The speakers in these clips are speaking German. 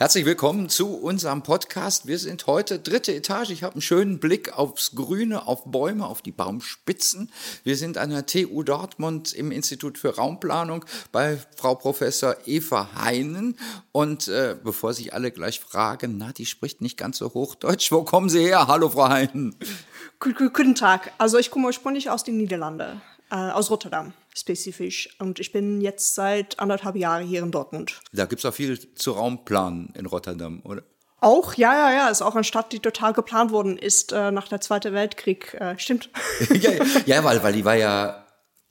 Herzlich willkommen zu unserem Podcast. Wir sind heute dritte Etage. Ich habe einen schönen Blick aufs Grüne, auf Bäume, auf die Baumspitzen. Wir sind an der TU Dortmund im Institut für Raumplanung bei Frau Professor Eva Heinen. Und äh, bevor sich alle gleich fragen, na, die spricht nicht ganz so Hochdeutsch. Wo kommen Sie her? Hallo, Frau Heinen. Guten Tag. Also ich komme ursprünglich aus den Niederlanden, äh, aus Rotterdam spezifisch. Und ich bin jetzt seit anderthalb Jahren hier in Dortmund. Da gibt es auch viel zu Raumplanen in Rotterdam, oder? Auch, ja, ja, ja. Ist auch eine Stadt, die total geplant worden ist äh, nach der Zweiten Weltkrieg. Äh, stimmt. ja, ja, weil, weil die war ja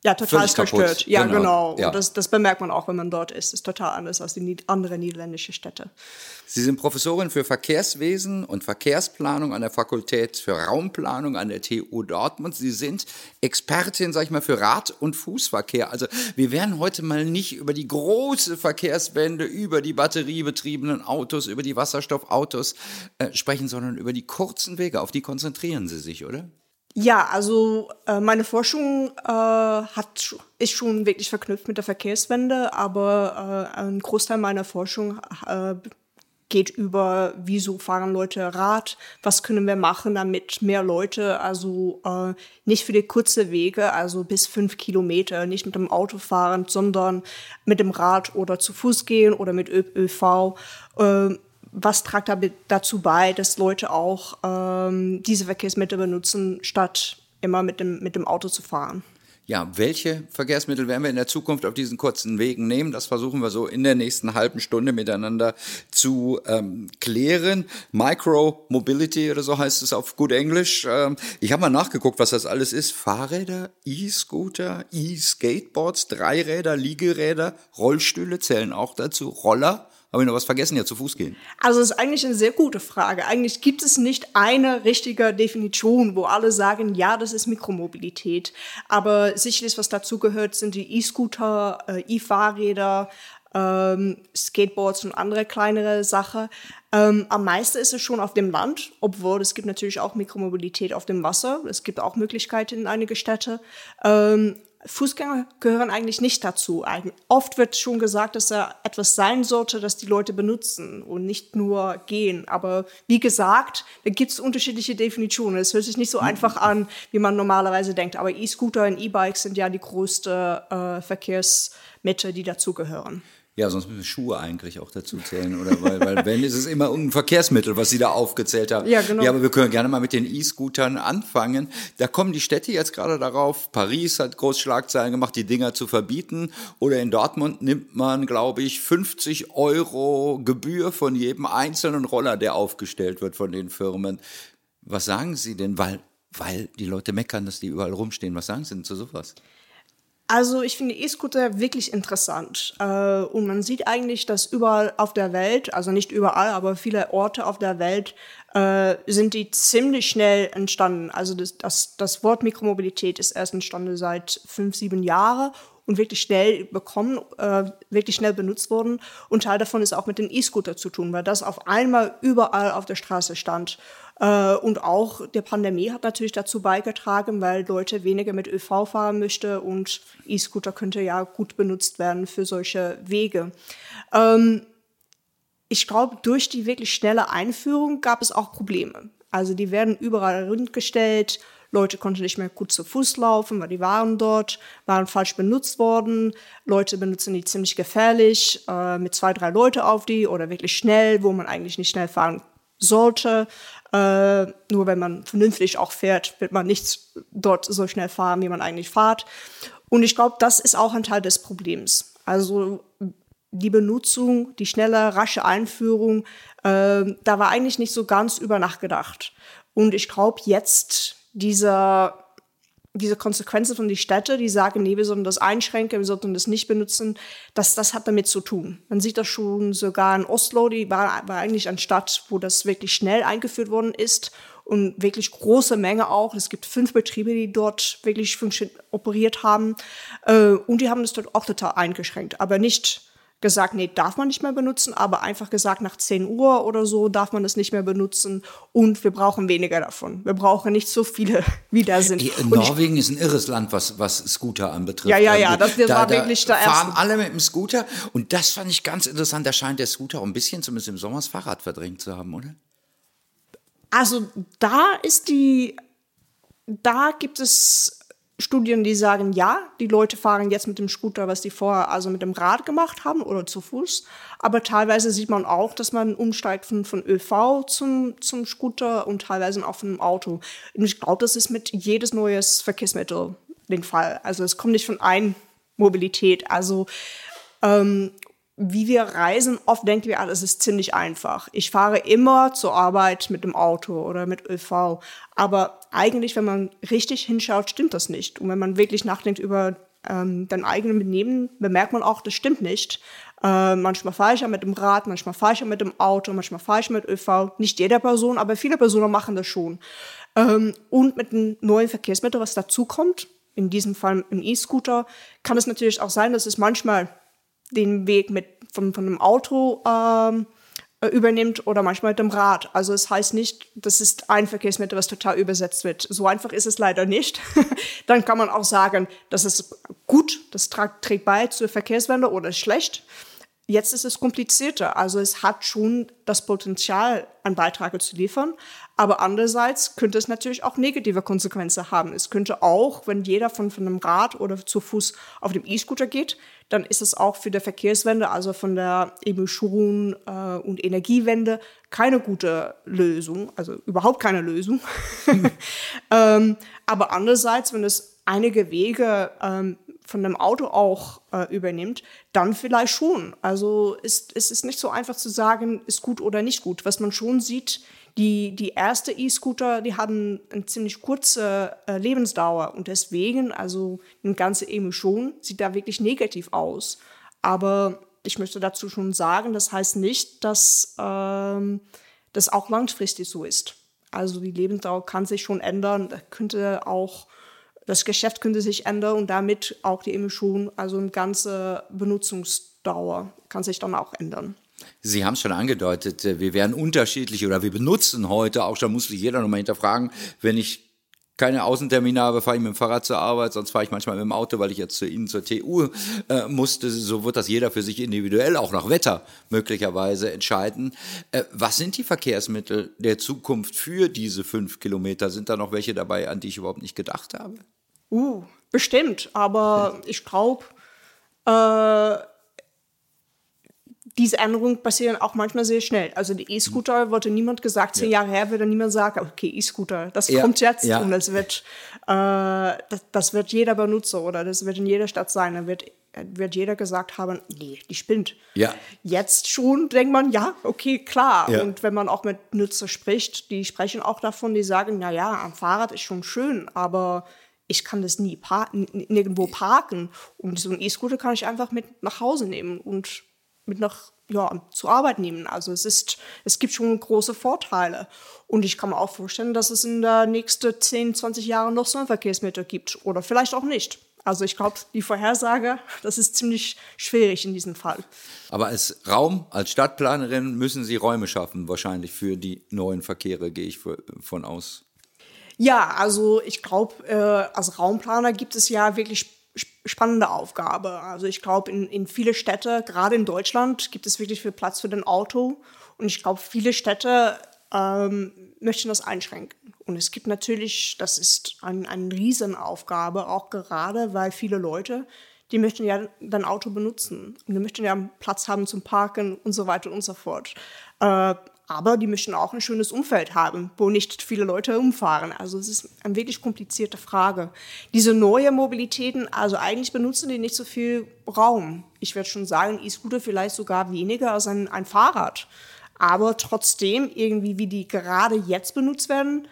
ja, total zerstört. Ja, genau. genau. Ja. Und das, das bemerkt man auch, wenn man dort ist. Das ist total anders als die anderen niederländischen Städte. Sie sind Professorin für Verkehrswesen und Verkehrsplanung an der Fakultät für Raumplanung an der TU Dortmund. Sie sind Expertin, sag ich mal, für Rad- und Fußverkehr. Also wir werden heute mal nicht über die große Verkehrswende, über die batteriebetriebenen Autos, über die Wasserstoffautos äh, sprechen, sondern über die kurzen Wege. Auf die konzentrieren Sie sich, oder? Ja, also äh, meine Forschung äh, hat, ist schon wirklich verknüpft mit der Verkehrswende, aber äh, ein Großteil meiner Forschung äh, geht über, wieso fahren Leute Rad, was können wir machen, damit mehr Leute, also äh, nicht für die kurze Wege, also bis fünf Kilometer, nicht mit dem Auto fahren, sondern mit dem Rad oder zu Fuß gehen oder mit ÖV. Äh, was tragt dazu bei, dass Leute auch ähm, diese Verkehrsmittel benutzen, statt immer mit dem, mit dem Auto zu fahren? Ja, welche Verkehrsmittel werden wir in der Zukunft auf diesen kurzen Wegen nehmen? Das versuchen wir so in der nächsten halben Stunde miteinander zu ähm, klären. Micro-Mobility oder so heißt es auf gut Englisch. Ähm, ich habe mal nachgeguckt, was das alles ist. Fahrräder, E-Scooter, E-Skateboards, Dreiräder, Liegeräder, Rollstühle zählen auch dazu, Roller. Habe ich noch was vergessen? Ja, zu Fuß gehen. Also das ist eigentlich eine sehr gute Frage. Eigentlich gibt es nicht eine richtige Definition, wo alle sagen, ja, das ist Mikromobilität. Aber sicherlich, was dazu gehört, sind die E-Scooter, äh, E-Fahrräder, ähm, Skateboards und andere kleinere Sachen. Ähm, am meisten ist es schon auf dem Land, obwohl es gibt natürlich auch Mikromobilität auf dem Wasser. Es gibt auch Möglichkeiten in einige Städte. Ähm, Fußgänger gehören eigentlich nicht dazu. Oft wird schon gesagt, dass er etwas sein sollte, das die Leute benutzen und nicht nur gehen. Aber wie gesagt, da gibt es unterschiedliche Definitionen. Es hört sich nicht so einfach an, wie man normalerweise denkt. Aber E-Scooter und E-Bikes sind ja die größte äh, Verkehrsmittel, die dazugehören. Ja, sonst müssen Schuhe eigentlich auch dazu zählen, oder? Weil, weil wenn, ist es immer irgendein Verkehrsmittel, was Sie da aufgezählt haben. Ja, genau. Ja, aber wir können gerne mal mit den E-Scootern anfangen. Da kommen die Städte jetzt gerade darauf. Paris hat groß Schlagzeilen gemacht, die Dinger zu verbieten. Oder in Dortmund nimmt man, glaube ich, 50 Euro Gebühr von jedem einzelnen Roller, der aufgestellt wird von den Firmen. Was sagen Sie denn? Weil, weil die Leute meckern, dass die überall rumstehen. Was sagen Sie denn zu sowas? Also ich finde E-Scooter wirklich interessant. Äh, und man sieht eigentlich, dass überall auf der Welt, also nicht überall, aber viele Orte auf der Welt, äh, sind die ziemlich schnell entstanden. Also das, das, das Wort Mikromobilität ist erst entstanden seit fünf, sieben Jahren und wirklich schnell bekommen, äh, wirklich schnell benutzt wurden. Und Teil davon ist auch mit den E-Scooter zu tun, weil das auf einmal überall auf der Straße stand. Äh, und auch der Pandemie hat natürlich dazu beigetragen, weil Leute weniger mit ÖV fahren möchten und E-Scooter könnte ja gut benutzt werden für solche Wege. Ähm, ich glaube, durch die wirklich schnelle Einführung gab es auch Probleme. Also die werden überall rundgestellt, Leute konnten nicht mehr gut zu Fuß laufen, weil die waren dort, waren falsch benutzt worden. Leute benutzen die ziemlich gefährlich, äh, mit zwei, drei Leute auf die oder wirklich schnell, wo man eigentlich nicht schnell fahren sollte. Äh, nur wenn man vernünftig auch fährt, wird man nicht dort so schnell fahren, wie man eigentlich fährt. Und ich glaube, das ist auch ein Teil des Problems. Also die Benutzung, die schnelle, rasche Einführung, äh, da war eigentlich nicht so ganz über nachgedacht. Und ich glaube, jetzt dieser, diese Konsequenzen von den Städten, die sagen, nee, wir sollten das einschränken, wir sollten das nicht benutzen, das, das hat damit zu tun. Man sieht das schon sogar in Oslo, die war, war eigentlich eine Stadt, wo das wirklich schnell eingeführt worden ist und wirklich große Menge auch. Es gibt fünf Betriebe, die dort wirklich operiert haben äh, und die haben das dort auch total eingeschränkt, aber nicht gesagt, nee, darf man nicht mehr benutzen, aber einfach gesagt, nach 10 Uhr oder so darf man das nicht mehr benutzen und wir brauchen weniger davon. Wir brauchen nicht so viele, wie da sind. Hey, Norwegen ist ein irres Land, was, was Scooter anbetrifft. Ja, ja, ja, das, das da, war wirklich der erste. fahren alle mit dem Scooter und das fand ich ganz interessant. Da scheint der Scooter auch ein bisschen, zumindest im Sommer, das Fahrrad verdrängt zu haben, oder? Also da ist die, da gibt es Studien, die sagen, ja, die Leute fahren jetzt mit dem Scooter, was die vorher also mit dem Rad gemacht haben oder zu Fuß. Aber teilweise sieht man auch, dass man umsteigt von, von ÖV zum, zum Scooter und teilweise auch von einem Auto. Und ich glaube, das ist mit jedes neues Verkehrsmittel den Fall. Also es kommt nicht von ein Mobilität. Also ähm, wie wir reisen, oft denken wir, es ist ziemlich einfach. Ich fahre immer zur Arbeit mit dem Auto oder mit ÖV. Aber eigentlich, wenn man richtig hinschaut, stimmt das nicht. Und wenn man wirklich nachdenkt über ähm, dein eigenes Benehmen, bemerkt man auch, das stimmt nicht. Äh, manchmal fahre ich ja mit dem Rad, manchmal fahre ich ja mit dem Auto, manchmal fahre ich mit ÖV. Nicht jeder Person, aber viele Personen machen das schon. Ähm, und mit einem neuen Verkehrsmittel, was dazukommt, in diesem Fall ein E-Scooter, kann es natürlich auch sein, dass es manchmal den Weg mit, von, von einem Auto ähm, äh, übernimmt oder manchmal mit dem Rad. Also es heißt nicht, das ist ein Verkehrsmittel, was total übersetzt wird. So einfach ist es leider nicht. Dann kann man auch sagen, das ist gut, das trägt bei zur Verkehrswende oder ist schlecht. Jetzt ist es komplizierter. Also es hat schon das Potenzial, einen Beitrag zu liefern. Aber andererseits könnte es natürlich auch negative Konsequenzen haben. Es könnte auch, wenn jeder von, von einem Rad oder zu Fuß auf dem E-Scooter geht, dann ist es auch für die Verkehrswende, also von der Emission äh, und Energiewende, keine gute Lösung, also überhaupt keine Lösung. ähm, aber andererseits, wenn es einige Wege ähm, von dem Auto auch äh, übernimmt, dann vielleicht schon. Also ist, ist es nicht so einfach zu sagen, ist gut oder nicht gut. Was man schon sieht, die, die erste E-Scooter, die hatten eine ziemlich kurze äh, Lebensdauer und deswegen, also eine ganze Emission sieht da wirklich negativ aus. Aber ich möchte dazu schon sagen, das heißt nicht, dass ähm, das auch langfristig so ist. Also die Lebensdauer kann sich schon ändern, könnte auch das Geschäft könnte sich ändern und damit auch die Emission, also eine ganze Benutzungsdauer kann sich dann auch ändern. Sie haben es schon angedeutet, äh, wir werden unterschiedlich oder wir benutzen heute auch, da muss sich jeder nochmal hinterfragen, wenn ich keine Außentermine habe, fahre ich mit dem Fahrrad zur Arbeit, sonst fahre ich manchmal mit dem Auto, weil ich jetzt zu Ihnen zur TU äh, musste. So wird das jeder für sich individuell, auch nach Wetter möglicherweise entscheiden. Äh, was sind die Verkehrsmittel der Zukunft für diese fünf Kilometer? Sind da noch welche dabei, an die ich überhaupt nicht gedacht habe? Uh, bestimmt, aber ich glaube, äh, diese Änderungen passieren auch manchmal sehr schnell. Also die E-Scooter wurde niemand gesagt, zehn ja. Jahre her würde niemand sagen, okay, E-Scooter, das ja. kommt jetzt ja. und das wird, äh, das, das, wird jeder Benutzer oder das wird in jeder Stadt sein. Da wird, wird jeder gesagt haben, nee, die spinnt. Ja. Jetzt schon denkt man, ja, okay, klar. Und wenn man auch mit Nutzer spricht, die sprechen auch davon, die sagen, na ja, am Fahrrad ist schon schön, aber ich kann das nie par nirgendwo parken. Und so ein E-Scooter kann ich einfach mit nach Hause nehmen und mit nach ja, zur Arbeit nehmen. Also es ist, es gibt schon große Vorteile. Und ich kann mir auch vorstellen, dass es in der nächsten 10, 20 Jahren noch so ein Verkehrsmittel gibt. Oder vielleicht auch nicht. Also ich glaube, die Vorhersage, das ist ziemlich schwierig in diesem Fall. Aber als Raum, als Stadtplanerin müssen Sie Räume schaffen, wahrscheinlich für die neuen Verkehre, gehe ich von aus. Ja, also ich glaube, äh, als Raumplaner gibt es ja wirklich spannende Aufgabe. Also ich glaube, in, in viele Städte, gerade in Deutschland, gibt es wirklich viel Platz für den Auto. Und ich glaube, viele Städte ähm, möchten das einschränken. Und es gibt natürlich, das ist ein, eine Riesenaufgabe, auch gerade, weil viele Leute, die möchten ja dein Auto benutzen. Und die möchten ja Platz haben zum Parken und so weiter und so fort. Äh, aber die möchten auch ein schönes Umfeld haben, wo nicht viele Leute umfahren. Also es ist eine wirklich komplizierte Frage. Diese neue Mobilitäten, also eigentlich benutzen die nicht so viel Raum. Ich würde schon sagen, E-Scooter vielleicht sogar weniger als ein, ein Fahrrad. Aber trotzdem, irgendwie wie die gerade jetzt benutzt werden,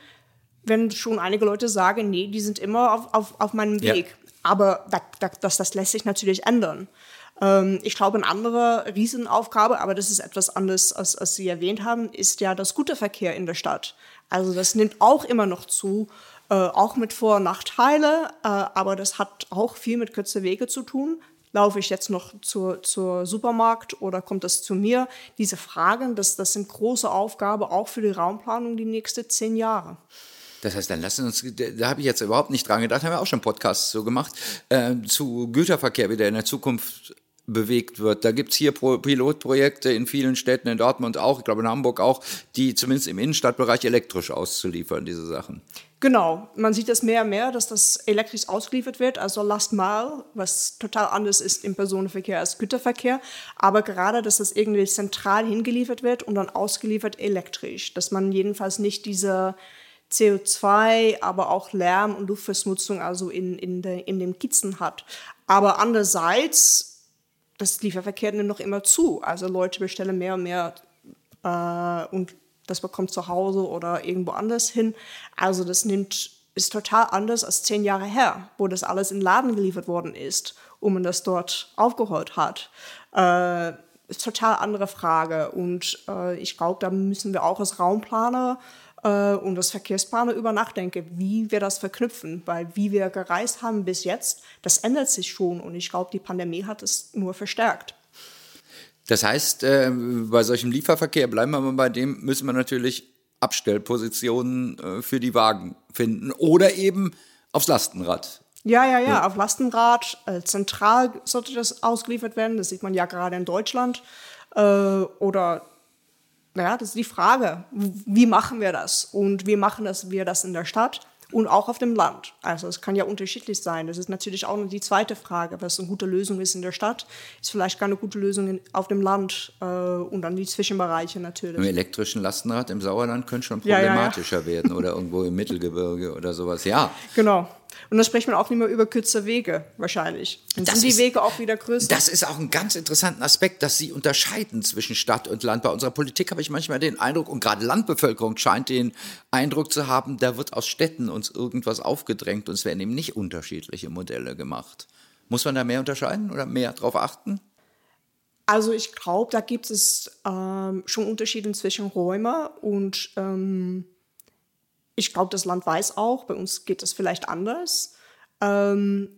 wenn schon einige Leute sagen, nee, die sind immer auf, auf, auf meinem Weg. Ja. Aber das, das, das lässt sich natürlich ändern. Ähm, ich glaube, eine andere Riesenaufgabe, aber das ist etwas anderes, als, als Sie erwähnt haben, ist ja das Güterverkehr in der Stadt. Also das nimmt auch immer noch zu, äh, auch mit Vor- und Nachteile, äh, aber das hat auch viel mit kürzer Wege zu tun. laufe ich jetzt noch zur, zur Supermarkt oder kommt das zu mir? Diese Fragen, das, das sind große Aufgaben auch für die Raumplanung die nächsten zehn Jahre. Das heißt, dann lassen uns, da habe ich jetzt überhaupt nicht dran gedacht, haben wir auch schon Podcasts so gemacht, äh, zu Güterverkehr, wie der in der Zukunft bewegt wird. Da gibt's hier Pilotprojekte in vielen Städten, in Dortmund auch, ich glaube in Hamburg auch, die zumindest im Innenstadtbereich elektrisch auszuliefern, diese Sachen. Genau, man sieht das mehr und mehr, dass das elektrisch ausgeliefert wird, also Last Mile, was total anders ist im Personenverkehr als Güterverkehr, aber gerade, dass das irgendwie zentral hingeliefert wird und dann ausgeliefert elektrisch, dass man jedenfalls nicht diese CO2, aber auch Lärm und Luftverschmutzung also in, in, de, in dem Kitzen hat. Aber andererseits das Lieferverkehr nimmt noch immer zu. Also Leute bestellen mehr und mehr äh, und das bekommt zu Hause oder irgendwo anders hin. Also das nimmt, ist total anders als zehn Jahre her, wo das alles in Laden geliefert worden ist und man das dort aufgeholt hat. Äh, ist total andere Frage. Und äh, ich glaube, da müssen wir auch als Raumplaner äh, und das Verkehrsplaner über nachdenken, wie wir das verknüpfen. Weil wie wir gereist haben bis jetzt, das ändert sich schon. Und ich glaube, die Pandemie hat es nur verstärkt. Das heißt, äh, bei solchem Lieferverkehr, bleiben wir mal bei dem, müssen wir natürlich Abstellpositionen äh, für die Wagen finden oder eben aufs Lastenrad. Ja, ja, ja, auf Lastenrad. Äh, zentral sollte das ausgeliefert werden. Das sieht man ja gerade in Deutschland. Äh, oder naja, das ist die Frage, wie machen wir das? Und wie machen das, wir das in der Stadt und auch auf dem Land? Also es kann ja unterschiedlich sein. Das ist natürlich auch noch die zweite Frage. Was eine gute Lösung ist in der Stadt, ist vielleicht keine gute Lösung auf dem Land äh, und dann die Zwischenbereiche natürlich. Im elektrischen Lastenrad im Sauerland könnte schon problematischer ja, ja, ja. werden oder irgendwo im Mittelgebirge oder sowas. Ja. Genau. Und dann spricht man auch nicht mehr über kürzere Wege, wahrscheinlich. Dann das sind die ist, Wege auch wieder größer. Das ist auch ein ganz interessanter Aspekt, dass sie unterscheiden zwischen Stadt und Land. Bei unserer Politik habe ich manchmal den Eindruck, und gerade Landbevölkerung scheint den Eindruck zu haben, da wird aus Städten uns irgendwas aufgedrängt und es werden eben nicht unterschiedliche Modelle gemacht. Muss man da mehr unterscheiden oder mehr darauf achten? Also ich glaube, da gibt es ähm, schon Unterschiede zwischen Räumen und ähm, ich glaube, das Land weiß auch, bei uns geht das vielleicht anders. Ähm,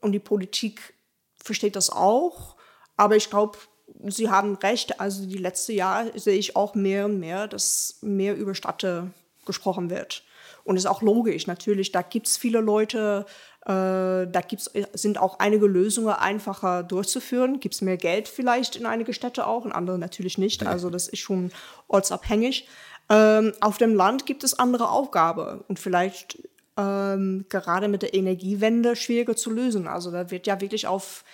und die Politik versteht das auch. Aber ich glaube, Sie haben recht. Also die letzten Jahre sehe ich auch mehr und mehr, dass mehr über Städte gesprochen wird. Und das ist auch logisch, natürlich. Da gibt es viele Leute, äh, da gibt's, sind auch einige Lösungen einfacher durchzuführen. Gibt es mehr Geld vielleicht in einige Städte auch, in andere natürlich nicht. Also das ist schon ortsabhängig. Ähm, auf dem Land gibt es andere Aufgaben und vielleicht ähm, gerade mit der Energiewende schwieriger zu lösen. Also da wird ja wirklich auf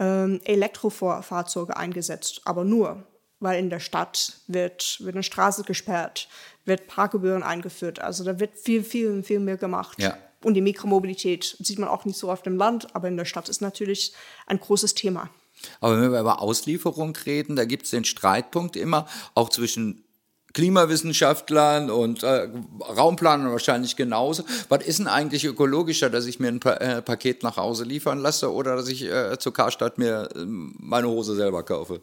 ähm, Elektrofahrzeuge eingesetzt, aber nur, weil in der Stadt wird, wird eine Straße gesperrt, wird Parkgebühren eingeführt. Also da wird viel, viel, viel mehr gemacht. Ja. Und die Mikromobilität sieht man auch nicht so auf dem Land, aber in der Stadt ist natürlich ein großes Thema. Aber wenn wir über Auslieferung reden, da gibt es den Streitpunkt immer, auch zwischen Klimawissenschaftlern und äh, Raumplanern wahrscheinlich genauso. Was ist denn eigentlich ökologischer, dass ich mir ein pa äh, Paket nach Hause liefern lasse oder dass ich äh, zur Karstadt mir äh, meine Hose selber kaufe?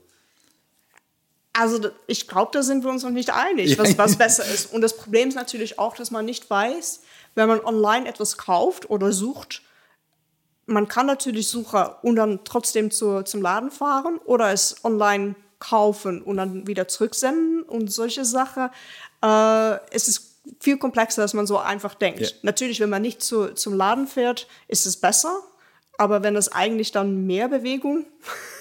Also ich glaube, da sind wir uns noch nicht einig, was, was besser ist. Und das Problem ist natürlich auch, dass man nicht weiß, wenn man online etwas kauft oder sucht, man kann natürlich suchen und dann trotzdem zu, zum Laden fahren oder es online kaufen und dann wieder zurücksenden und solche Sachen. Äh, es ist viel komplexer, als man so einfach denkt. Ja. Natürlich, wenn man nicht zu, zum Laden fährt, ist es besser. Aber wenn es eigentlich dann mehr Bewegung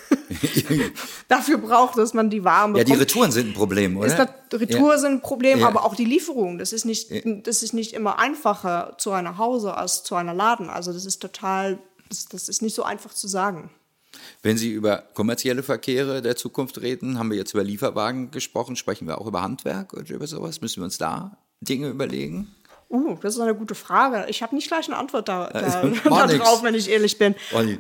dafür braucht, dass man die Waren bekommt. Ja, die Retouren sind ein Problem, oder? Ist das, Retouren ja. sind ein Problem, ja. aber auch die Lieferung. Das ist, nicht, das ist nicht immer einfacher zu einer Hause als zu einer Laden. Also das ist total, das, das ist nicht so einfach zu sagen. Wenn Sie über kommerzielle Verkehre der Zukunft reden, haben wir jetzt über Lieferwagen gesprochen, sprechen wir auch über Handwerk oder über sowas? Müssen wir uns da Dinge überlegen? Uh, das ist eine gute Frage. Ich habe nicht gleich eine Antwort da, da, da drauf, wenn ich ehrlich bin. Ähm,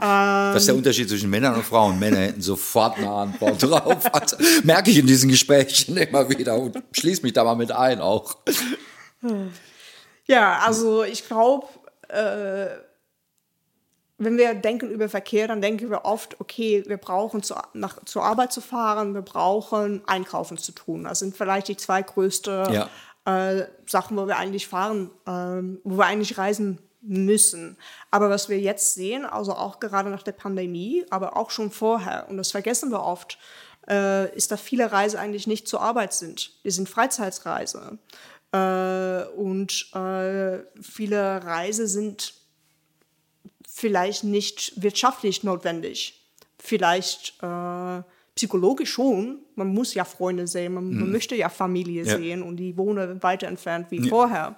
ist der Unterschied zwischen Männern und Frauen? Männer hätten sofort eine Antwort drauf. Also, merke ich in diesen Gesprächen immer wieder und schließe mich da mal mit ein auch. Ja, also ich glaube, äh, wenn wir denken über Verkehr, dann denken wir oft, okay, wir brauchen zu, nach, zur Arbeit zu fahren, wir brauchen Einkaufen zu tun. Das sind vielleicht die zwei größten ja. äh, Sachen, wo wir eigentlich fahren, äh, wo wir eigentlich reisen müssen. Aber was wir jetzt sehen, also auch gerade nach der Pandemie, aber auch schon vorher, und das vergessen wir oft, äh, ist, dass viele Reisen eigentlich nicht zur Arbeit sind. Die sind Freizeitsreise. Äh, und äh, viele Reisen sind vielleicht nicht wirtschaftlich notwendig. Vielleicht äh, psychologisch schon. Man muss ja Freunde sehen, man, mhm. man möchte ja Familie ja. sehen und die wohnen weiter entfernt wie ja. vorher.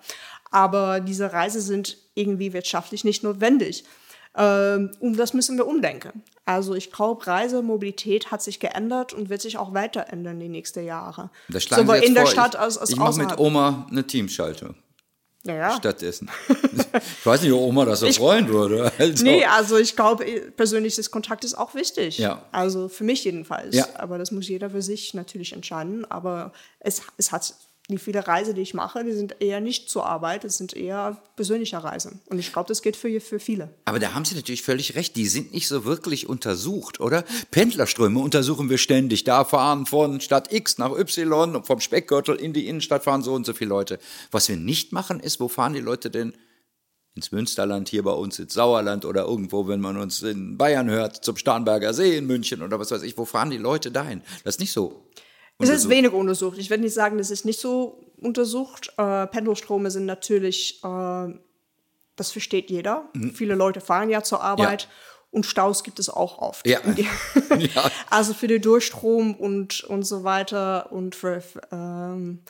Aber diese Reisen sind irgendwie wirtschaftlich nicht notwendig. Ähm, und das müssen wir umdenken. Also ich glaube, Reisemobilität hat sich geändert und wird sich auch weiter ändern die nächsten Jahre. Das Sowohl in der vor. Stadt als, als Ich mache mit Oma eine Teamschaltung. Ja, ja. Stattdessen. ich weiß nicht, ob Oma das so ich, freuen würde. Also. Nee, also ich glaube, persönliches Kontakt ist auch wichtig. Ja. Also für mich jedenfalls. Ja. Aber das muss jeder für sich natürlich entscheiden. Aber es, es hat die viele Reisen, die ich mache, die sind eher nicht zur Arbeit, das sind eher persönliche Reisen. Und ich glaube, das geht für, für viele. Aber da haben Sie natürlich völlig recht, die sind nicht so wirklich untersucht, oder? Pendlerströme untersuchen wir ständig. Da fahren von Stadt X nach Y, vom Speckgürtel in die Innenstadt fahren so und so viele Leute. Was wir nicht machen, ist, wo fahren die Leute denn ins Münsterland, hier bei uns ins Sauerland oder irgendwo, wenn man uns in Bayern hört, zum Starnberger See in München oder was weiß ich, wo fahren die Leute dahin? Das ist nicht so. Es ist wenig untersucht. Ich werde nicht sagen, das ist nicht so untersucht. Äh, Pendelstrome sind natürlich, äh, das versteht jeder. Mhm. Viele Leute fahren ja zur Arbeit. Ja. Und Staus gibt es auch oft. Ja. ja. Also für den Durchstrom und, und so weiter. Und für, ähm,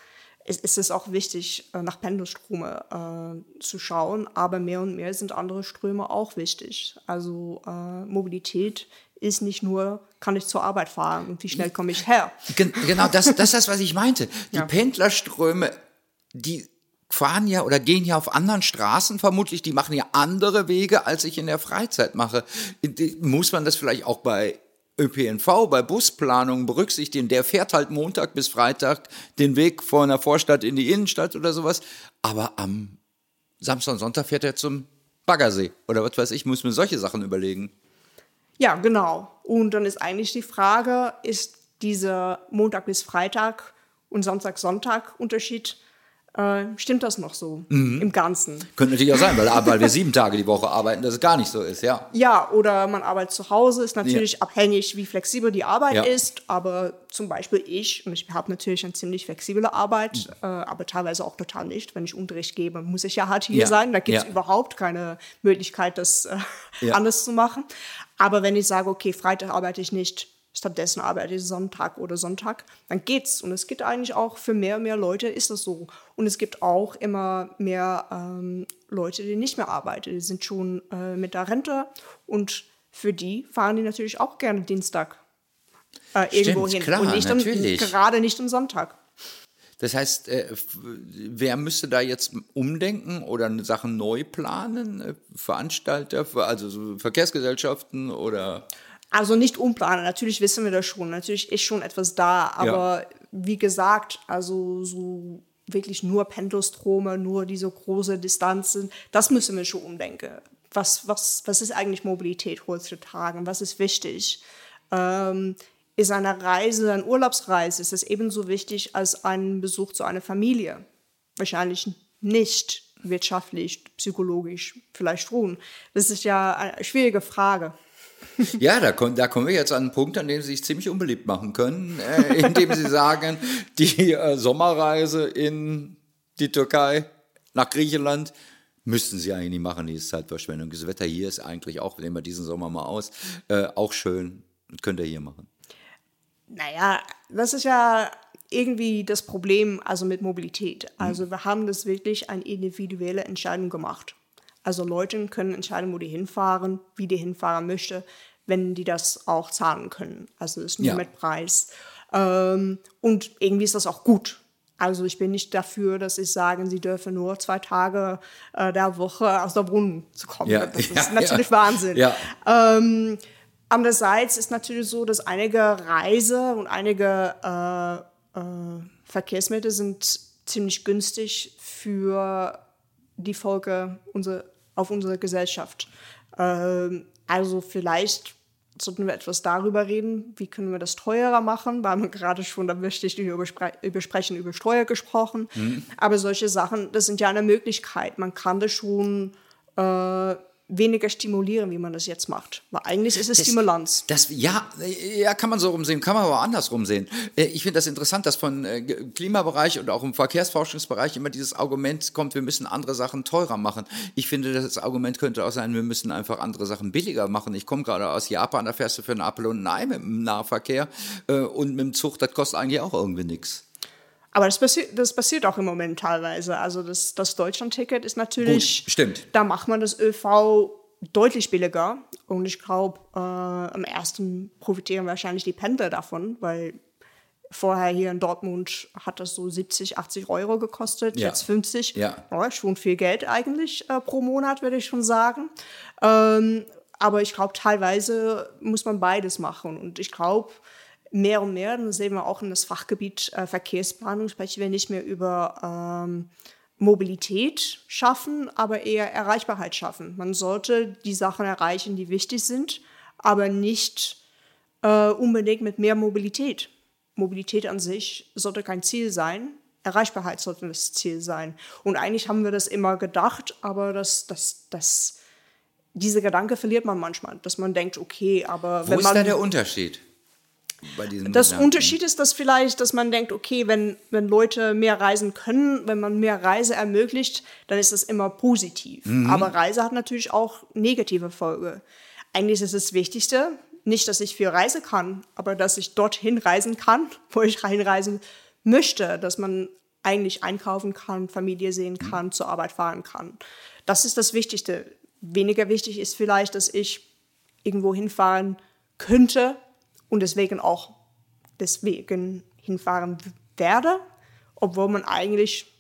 ist, ist es auch wichtig, äh, nach Pendelstrome äh, zu schauen. Aber mehr und mehr sind andere Ströme auch wichtig. Also äh, Mobilität ist nicht nur, kann ich zur Arbeit fahren und wie schnell komme ich her. Genau, das, das ist das, was ich meinte. Die ja. Pendlerströme, die fahren ja oder gehen ja auf anderen Straßen vermutlich, die machen ja andere Wege, als ich in der Freizeit mache. Muss man das vielleicht auch bei ÖPNV, bei Busplanungen berücksichtigen? Der fährt halt Montag bis Freitag den Weg von der Vorstadt in die Innenstadt oder sowas, aber am Samstag und Sonntag fährt er zum Baggersee oder was weiß ich, muss mir solche Sachen überlegen. Ja, genau. Und dann ist eigentlich die Frage, ist dieser Montag bis Freitag und Sonntag, Sonntag Unterschied äh, stimmt das noch so mhm. im Ganzen? Könnte natürlich auch sein, weil, weil wir sieben Tage die Woche arbeiten, dass es gar nicht so ist, ja. Ja, oder man arbeitet zu Hause, ist natürlich ja. abhängig, wie flexibel die Arbeit ja. ist. Aber zum Beispiel ich, und ich habe natürlich eine ziemlich flexible Arbeit, mhm. äh, aber teilweise auch total nicht. Wenn ich Unterricht gebe, muss ich ja hart hier ja. sein. Da gibt es überhaupt keine Möglichkeit, das äh, anders zu machen. Aber wenn ich sage, okay, Freitag arbeite ich nicht, stattdessen arbeite ich Sonntag oder Sonntag, dann geht's. Und es geht eigentlich auch für mehr und mehr Leute ist das so. Und es gibt auch immer mehr ähm, Leute, die nicht mehr arbeiten. Die sind schon äh, mit der Rente und für die fahren die natürlich auch gerne Dienstag äh, irgendwo Stimmt, hin. Klar, und nicht am, gerade nicht am Sonntag. Das heißt, äh, wer müsste da jetzt umdenken oder Sachen neu planen? Äh, Veranstalter, also so Verkehrsgesellschaften oder? Also nicht umplanen, natürlich wissen wir das schon, natürlich ist schon etwas da, aber ja. wie gesagt, also so wirklich nur Pendelstrome, nur diese große Distanzen, das müssen wir schon umdenken. Was, was, was ist eigentlich Mobilität heutzutage? Was ist wichtig? Ähm, ist eine Reise, eine Urlaubsreise, ist es ebenso wichtig als ein Besuch zu einer Familie? Wahrscheinlich nicht wirtschaftlich, psychologisch, vielleicht schon. Das ist ja eine schwierige Frage. Ja, da, kommen, da kommen wir jetzt an einen Punkt, an dem Sie sich ziemlich unbeliebt machen können, äh, indem Sie sagen, die äh, Sommerreise in die Türkei nach Griechenland müssten Sie eigentlich nicht machen, die ist Zeitverschwendung. Das Wetter hier ist eigentlich auch, nehmen wir diesen Sommer mal aus, äh, auch schön. Könnt ihr hier machen. Naja, das ist ja irgendwie das Problem also mit Mobilität. Also mhm. wir haben das wirklich eine individuelle Entscheidung gemacht. Also Leute können entscheiden, wo die hinfahren, wie die hinfahren möchte, wenn die das auch zahlen können. Also es ist nur ja. mit Preis. Ähm, und irgendwie ist das auch gut. Also ich bin nicht dafür, dass ich sage, sie dürfen nur zwei Tage äh, der Woche aus der Wohnung zu kommen. Ja. Das ist ja, natürlich Wahnsinn. Ähm, andererseits ist natürlich so, dass einige Reise und einige äh, äh, Verkehrsmittel sind ziemlich günstig für die Folge unserer auf unsere Gesellschaft. Ähm, also vielleicht sollten wir etwas darüber reden, wie können wir das teurer machen. Wir haben gerade schon, da möchte ich nicht über, über sprechen, über Steuer gesprochen. Mhm. Aber solche Sachen, das sind ja eine Möglichkeit. Man kann das schon äh, weniger stimulieren, wie man das jetzt macht. Weil eigentlich ist es das, Stimulanz. Das, ja, ja, kann man so rumsehen, kann man aber andersrum sehen. Äh, ich finde das interessant, dass von äh, Klimabereich und auch im Verkehrsforschungsbereich immer dieses Argument kommt, wir müssen andere Sachen teurer machen. Ich finde, das Argument könnte auch sein, wir müssen einfach andere Sachen billiger machen. Ich komme gerade aus Japan, da fährst du für einen Apfel und ein Ei mit dem Nahverkehr äh, und mit dem Zug, das kostet eigentlich auch irgendwie nichts. Aber das passiert, das passiert auch im Moment teilweise. Also das, das Deutschland-Ticket ist natürlich. Gut, stimmt. Da macht man das ÖV deutlich billiger. Und ich glaube, äh, am ersten profitieren wahrscheinlich die Pendler davon, weil vorher hier in Dortmund hat das so 70, 80 Euro gekostet, ja. jetzt 50. Ja. Oh, schon viel Geld eigentlich äh, pro Monat, würde ich schon sagen. Ähm, aber ich glaube, teilweise muss man beides machen. Und ich glaube, mehr und mehr, das sehen wir auch in das Fachgebiet äh, Verkehrsplanung, sprechen wir nicht mehr über ähm, Mobilität schaffen, aber eher Erreichbarkeit schaffen. Man sollte die Sachen erreichen, die wichtig sind, aber nicht äh, unbedingt mit mehr Mobilität. Mobilität an sich sollte kein Ziel sein, Erreichbarkeit sollte das Ziel sein. Und eigentlich haben wir das immer gedacht, aber das, das, das, diese Gedanke verliert man manchmal, dass man denkt, okay, aber Wo wenn man... Wo ist da der Unterschied? Bei diesem Das Gedanken. Unterschied ist das vielleicht, dass man denkt, okay, wenn, wenn Leute mehr reisen können, wenn man mehr Reise ermöglicht, dann ist das immer positiv. Mhm. Aber Reise hat natürlich auch negative Folge. Eigentlich ist es das Wichtigste, nicht, dass ich viel reisen kann, aber dass ich dorthin reisen kann, wo ich reinreisen möchte, dass man eigentlich einkaufen kann, Familie sehen mhm. kann, mhm. zur Arbeit fahren kann. Das ist das Wichtigste. Weniger wichtig ist vielleicht, dass ich irgendwo hinfahren könnte, und deswegen auch deswegen hinfahren werde, obwohl man eigentlich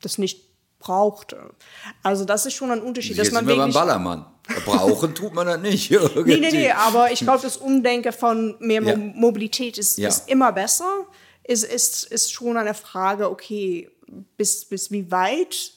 das nicht brauchte. Also das ist schon ein Unterschied. Jetzt dass man sind wir beim Ballermann. Brauchen tut man das nicht. nee, nee, nee, aber ich glaube, das Umdenken von mehr ja. Mobilität ist, ja. ist immer besser. Es ist, ist schon eine Frage, okay, bis, bis wie weit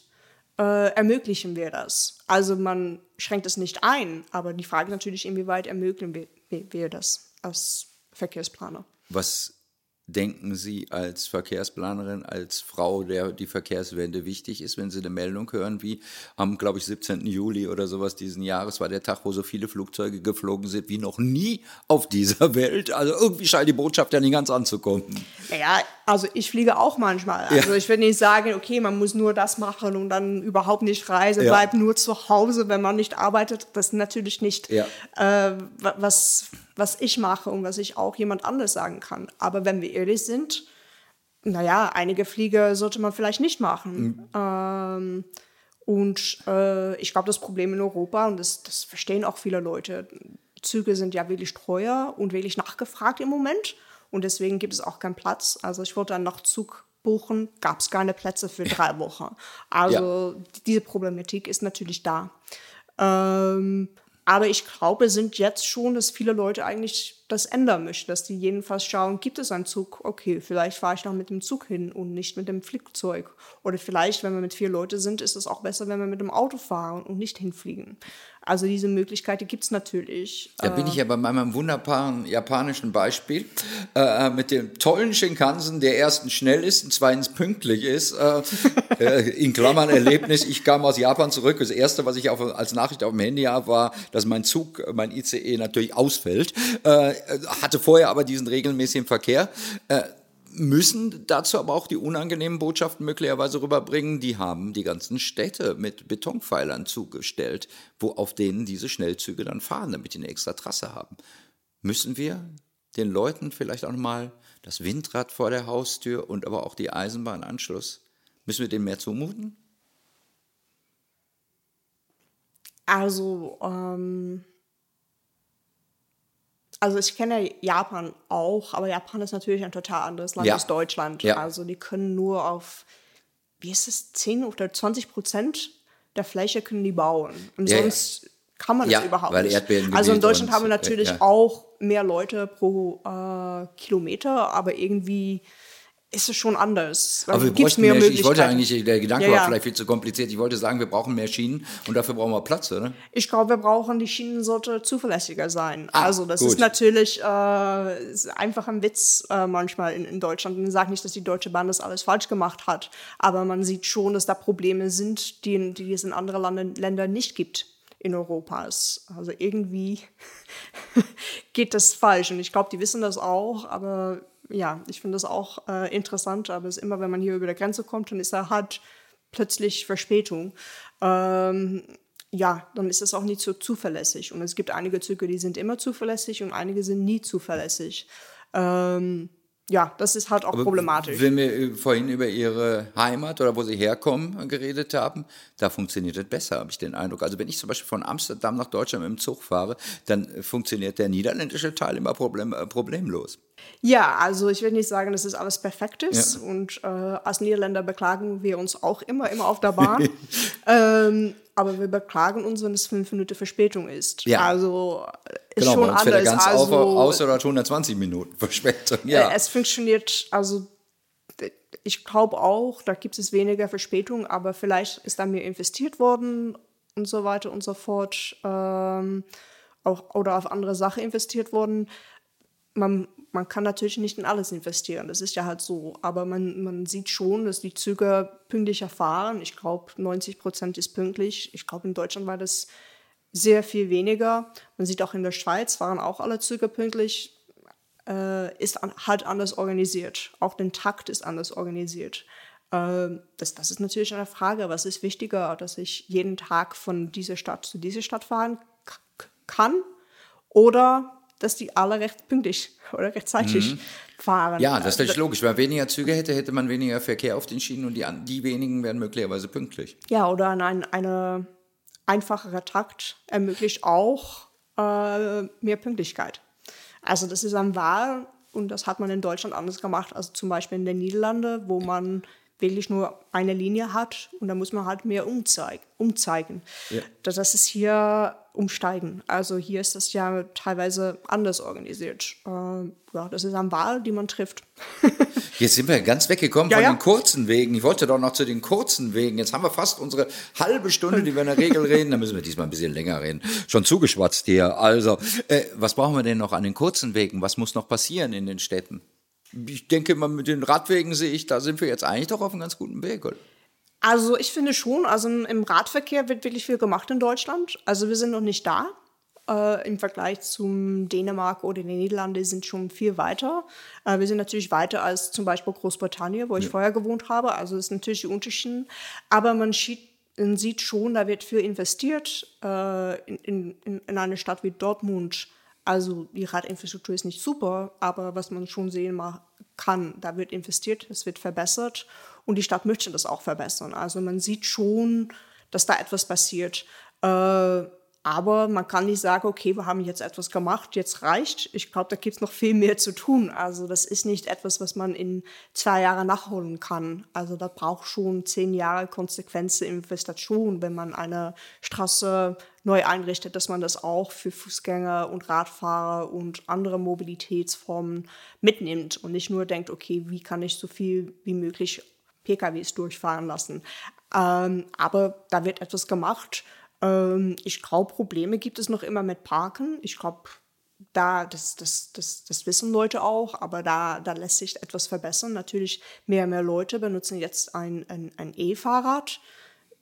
äh, ermöglichen wir das? Also man schränkt es nicht ein, aber die Frage natürlich, inwieweit ermöglichen wir, wir das? Als Verkehrsplaner. Was denken Sie als Verkehrsplanerin, als Frau, der die Verkehrswende wichtig ist, wenn Sie eine Meldung hören, wie am, glaube ich, 17. Juli oder sowas diesen Jahres war der Tag, wo so viele Flugzeuge geflogen sind wie noch nie auf dieser Welt. Also irgendwie scheint die Botschaft ja nicht ganz anzukommen. Naja, also ich fliege auch manchmal. Also ja. ich würde nicht sagen, okay, man muss nur das machen und dann überhaupt nicht reisen, ja. bleibt nur zu Hause, wenn man nicht arbeitet. Das ist natürlich nicht, ja. äh, was was ich mache und was ich auch jemand anders sagen kann. Aber wenn wir ehrlich sind, naja, einige Flieger sollte man vielleicht nicht machen. Mhm. Ähm, und äh, ich glaube, das Problem in Europa, und das, das verstehen auch viele Leute, Züge sind ja wirklich teuer und wirklich nachgefragt im Moment. Und deswegen gibt es auch keinen Platz. Also ich wollte einen Nachtzug buchen, gab es keine Plätze für drei Wochen. Also ja. diese Problematik ist natürlich da. Ähm, aber ich glaube, es sind jetzt schon, dass viele Leute eigentlich das ändern möchten, dass die jedenfalls schauen, gibt es einen Zug? Okay, vielleicht fahre ich noch mit dem Zug hin und nicht mit dem Flugzeug. Oder vielleicht, wenn wir mit vier Leuten sind, ist es auch besser, wenn wir mit dem Auto fahren und nicht hinfliegen. Also diese Möglichkeit gibt es natürlich. Da bin ich ja bei meinem wunderbaren japanischen Beispiel äh, mit dem tollen Shinkansen, der erstens schnell ist und zweitens pünktlich ist. Äh, äh, in Klammern Erlebnis, ich kam aus Japan zurück. Das Erste, was ich auf, als Nachricht auf dem Handy habe, war, dass mein Zug, mein ICE natürlich ausfällt. Äh, hatte vorher aber diesen regelmäßigen Verkehr. Äh, müssen dazu aber auch die unangenehmen Botschaften möglicherweise rüberbringen. Die haben die ganzen Städte mit Betonpfeilern zugestellt, wo auf denen diese Schnellzüge dann fahren, damit die eine extra Trasse haben. Müssen wir den Leuten vielleicht auch mal das Windrad vor der Haustür und aber auch die Eisenbahnanschluss, müssen wir denen mehr zumuten? Also, ähm, also ich kenne Japan auch, aber Japan ist natürlich ein total anderes Land ja. als Deutschland. Ja. Also die können nur auf, wie ist es, 10 oder 20 Prozent der Fläche können die bauen. Und ja, sonst kann man das überhaupt weil nicht. Also in Deutschland haben wir natürlich auch mehr Leute pro äh, Kilometer, aber irgendwie ist es schon anders. Aber wir bräuchten mehr, mehr Ich wollte eigentlich, der Gedanke ja, ja. war vielleicht viel zu kompliziert. Ich wollte sagen, wir brauchen mehr Schienen und dafür brauchen wir Platz, oder? Ich glaube, wir brauchen, die Schienen sollte zuverlässiger sein. Ah, also das gut. ist natürlich äh, einfach ein Witz äh, manchmal in, in Deutschland. Man sagt nicht, dass die Deutsche Bahn das alles falsch gemacht hat, aber man sieht schon, dass da Probleme sind, die, die es in anderen Ländern nicht gibt in Europa. Also irgendwie geht das falsch und ich glaube, die wissen das auch, aber ja, ich finde das auch äh, interessant, aber es ist immer, wenn man hier über der Grenze kommt, dann ist da halt plötzlich Verspätung. Ähm, ja, dann ist es auch nicht so zuverlässig. Und es gibt einige Züge, die sind immer zuverlässig und einige sind nie zuverlässig. Ähm, ja, das ist halt auch Aber problematisch. Wenn wir vorhin über Ihre Heimat oder wo Sie herkommen geredet haben, da funktioniert das besser, habe ich den Eindruck. Also wenn ich zum Beispiel von Amsterdam nach Deutschland mit dem Zug fahre, dann funktioniert der niederländische Teil immer problem, äh, problemlos. Ja, also ich will nicht sagen, dass es alles perfekt ist. Ja. Und äh, als Niederländer beklagen wir uns auch immer, immer auf der Bahn. ähm, aber wir beklagen uns, wenn es fünf Minuten Verspätung ist. Ja. Also ist genau, schon bei uns anders. ganz also, auf, außer 120 Minuten Verspätung. Ja. Äh, es funktioniert, also ich glaube auch, da gibt es weniger Verspätung, aber vielleicht ist da mehr investiert worden und so weiter und so fort. Ähm, auch, oder auf andere Sachen investiert worden. Man man kann natürlich nicht in alles investieren, das ist ja halt so. Aber man, man sieht schon, dass die Züge pünktlicher fahren. Ich glaube, 90 Prozent ist pünktlich. Ich glaube, in Deutschland war das sehr viel weniger. Man sieht auch in der Schweiz fahren auch alle Züge pünktlich. Äh, ist an, halt anders organisiert. Auch der Takt ist anders organisiert. Äh, das, das ist natürlich eine Frage, was ist wichtiger, dass ich jeden Tag von dieser Stadt zu dieser Stadt fahren kann oder dass die alle recht pünktlich oder rechtzeitig mhm. fahren. Ja, das ist natürlich logisch. Wenn man weniger Züge hätte, hätte man weniger Verkehr auf den Schienen und die, die wenigen wären möglicherweise pünktlich. Ja, oder ein eine einfachere Takt ermöglicht auch äh, mehr Pünktlichkeit. Also das ist am Wahl und das hat man in Deutschland anders gemacht als zum Beispiel in den Niederlanden, wo man wirklich nur eine Linie hat und da muss man halt mehr umzeigen. umzeigen. Ja. Das ist hier umsteigen. Also hier ist das ja teilweise anders organisiert. Äh, ja, das ist eine Wahl, die man trifft. Jetzt sind wir ganz weggekommen ja, von ja. den kurzen Wegen. Ich wollte doch noch zu den kurzen Wegen. Jetzt haben wir fast unsere halbe Stunde, die wir in der Regel reden. Da müssen wir diesmal ein bisschen länger reden. Schon zugeschwatzt hier. Also, äh, was brauchen wir denn noch an den kurzen Wegen? Was muss noch passieren in den Städten? Ich denke mal, mit den Radwegen sehe ich, da sind wir jetzt eigentlich doch auf einem ganz guten Weg. Oder? Also ich finde schon, also im Radverkehr wird wirklich viel gemacht in Deutschland. Also wir sind noch nicht da. Äh, Im Vergleich zum Dänemark oder den Niederlanden sind schon viel weiter. Äh, wir sind natürlich weiter als zum Beispiel Großbritannien, wo ich ja. vorher gewohnt habe. Also ist natürlich die Unterschied. Aber man sieht, man sieht schon, da wird viel investiert äh, in, in, in eine Stadt wie Dortmund also die Radinfrastruktur ist nicht super, aber was man schon sehen kann, da wird investiert, es wird verbessert und die Stadt möchte das auch verbessern. Also man sieht schon, dass da etwas passiert. Äh, aber man kann nicht sagen, okay, wir haben jetzt etwas gemacht, jetzt reicht. Ich glaube, da gibt es noch viel mehr zu tun. Also das ist nicht etwas, was man in zwei Jahren nachholen kann. Also da braucht schon zehn Jahre Konsequenzen Investition, wenn man eine Straße neu einrichtet, dass man das auch für Fußgänger und Radfahrer und andere Mobilitätsformen mitnimmt und nicht nur denkt, okay, wie kann ich so viel wie möglich PKWs durchfahren lassen. Ähm, aber da wird etwas gemacht ähm, ich glaube, Probleme gibt es noch immer mit Parken. Ich glaube, da, das, das, das, das wissen Leute auch, aber da, da lässt sich etwas verbessern. Natürlich, mehr und mehr Leute benutzen jetzt ein, ein, ein E-Fahrrad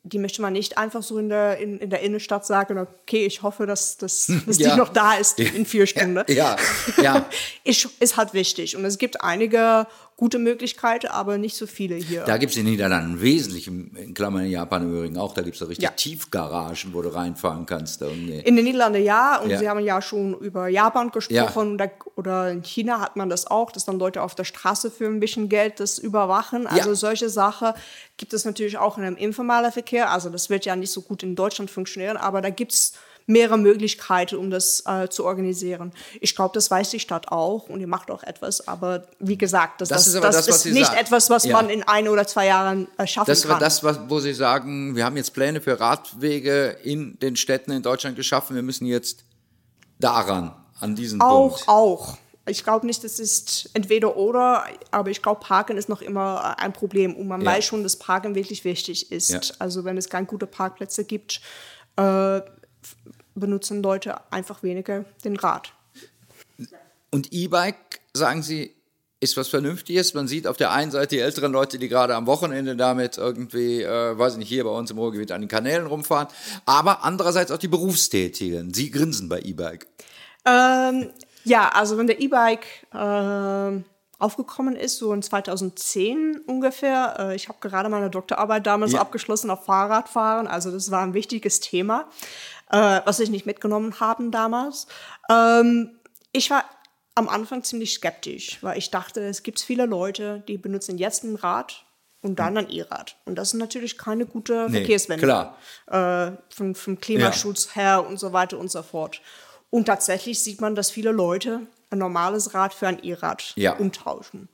die möchte man nicht einfach so in der, in, in der Innenstadt sagen, okay, ich hoffe, dass, dass, dass ja. die noch da ist in vier Stunden. Ja, ja. ist, ist halt wichtig. Und es gibt einige gute Möglichkeiten, aber nicht so viele hier. Da gibt es in Niederlanden wesentlich, in Klammern in Japan im Übrigen auch, da gibt es richtig ja. Tiefgaragen, wo du reinfahren kannst. In den Niederlanden ja, und ja. Sie haben ja schon über Japan gesprochen, ja. oder in China hat man das auch, dass dann Leute auf der Straße für ein bisschen Geld das überwachen. Also solche Sachen gibt es natürlich auch in einem informalen Verkehr. Also das wird ja nicht so gut in Deutschland funktionieren, aber da gibt es mehrere Möglichkeiten, um das äh, zu organisieren. Ich glaube, das weiß die Stadt auch und ihr macht auch etwas, aber wie gesagt, das, das, das ist, das, das ist nicht sagt. etwas, was ja. man in ein oder zwei Jahren äh, schaffen das kann. Das war das, wo Sie sagen, wir haben jetzt Pläne für Radwege in den Städten in Deutschland geschaffen, wir müssen jetzt daran, an diesen auch, Punkt. Auch, auch ich glaube nicht, das ist entweder oder, aber ich glaube, Parken ist noch immer ein Problem. Und man ja. weiß schon, dass Parken wirklich wichtig ist. Ja. Also wenn es keine gute Parkplätze gibt, äh, benutzen Leute einfach weniger den Rad. Und E-Bike, sagen Sie, ist was Vernünftiges. Man sieht auf der einen Seite die älteren Leute, die gerade am Wochenende damit irgendwie, äh, weiß ich nicht, hier bei uns im Ruhrgebiet an den Kanälen rumfahren, aber andererseits auch die Berufstätigen. Sie grinsen bei E-Bike. Ähm, ja, also wenn der E-Bike äh, aufgekommen ist, so in 2010 ungefähr, äh, ich habe gerade meine Doktorarbeit damals ja. abgeschlossen auf Fahrradfahren, also das war ein wichtiges Thema, äh, was ich nicht mitgenommen haben damals. Ähm, ich war am Anfang ziemlich skeptisch, weil ich dachte, es gibt viele Leute, die benutzen jetzt ein Rad und dann ein E-Rad. Und das ist natürlich keine gute nee, Verkehrswende. Klar. Äh, vom, vom Klimaschutz ja. her und so weiter und so fort. Und tatsächlich sieht man, dass viele Leute ein normales Rad für ein E-Rad ja. umtauschen.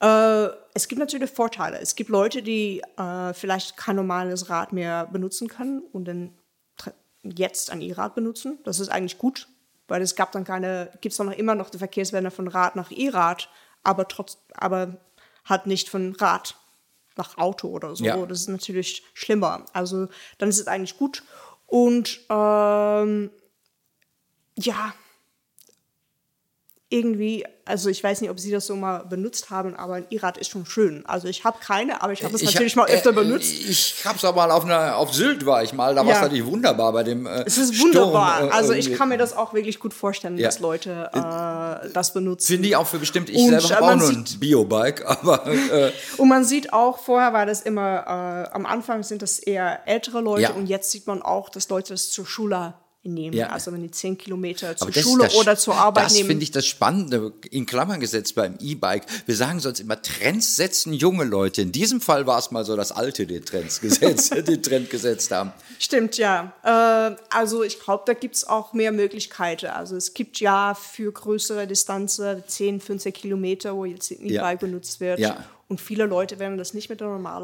Äh, es gibt natürlich Vorteile. Es gibt Leute, die äh, vielleicht kein normales Rad mehr benutzen können und dann jetzt ein E-Rad benutzen. Das ist eigentlich gut, weil es gab dann keine, gibt es dann noch immer noch die Verkehrswende von Rad nach E-Rad, aber trotz, aber halt nicht von Rad nach Auto oder so. Ja. Das ist natürlich schlimmer. Also dann ist es eigentlich gut. Und ähm, ja, irgendwie, also ich weiß nicht, ob Sie das so mal benutzt haben, aber ein E-Rad ist schon schön. Also ich habe keine, aber ich habe es natürlich hab, mal öfter äh, benutzt. Ich habe es auch mal auf, einer, auf Sylt war ich mal, da ja. war es natürlich wunderbar bei dem äh, Es ist wunderbar. Sturm, äh, also ich kann mir das auch wirklich gut vorstellen, ja. dass Leute äh, das benutzen. Finde ich auch für bestimmt, ich und, selber habe auch nur ein Biobike, aber... Äh, und man sieht auch, vorher war das immer, äh, am Anfang sind das eher ältere Leute ja. und jetzt sieht man auch, dass Leute das zur Schule nehmen. Ja. Also wenn die zehn Kilometer zur Schule das, oder zur Arbeit das nehmen. Das finde ich das Spannende, in Klammern gesetzt beim E-Bike. Wir sagen sonst immer, Trends setzen junge Leute. In diesem Fall war es mal so, dass Alte den, Trends gesetzt, den Trend gesetzt haben. Stimmt, ja. Äh, also ich glaube, da gibt es auch mehr Möglichkeiten. Also es gibt ja für größere Distanzen, 10, 15 Kilometer, wo jetzt ein E-Bike ja. benutzt wird. Ja. Und viele Leute werden das nicht mit der normalen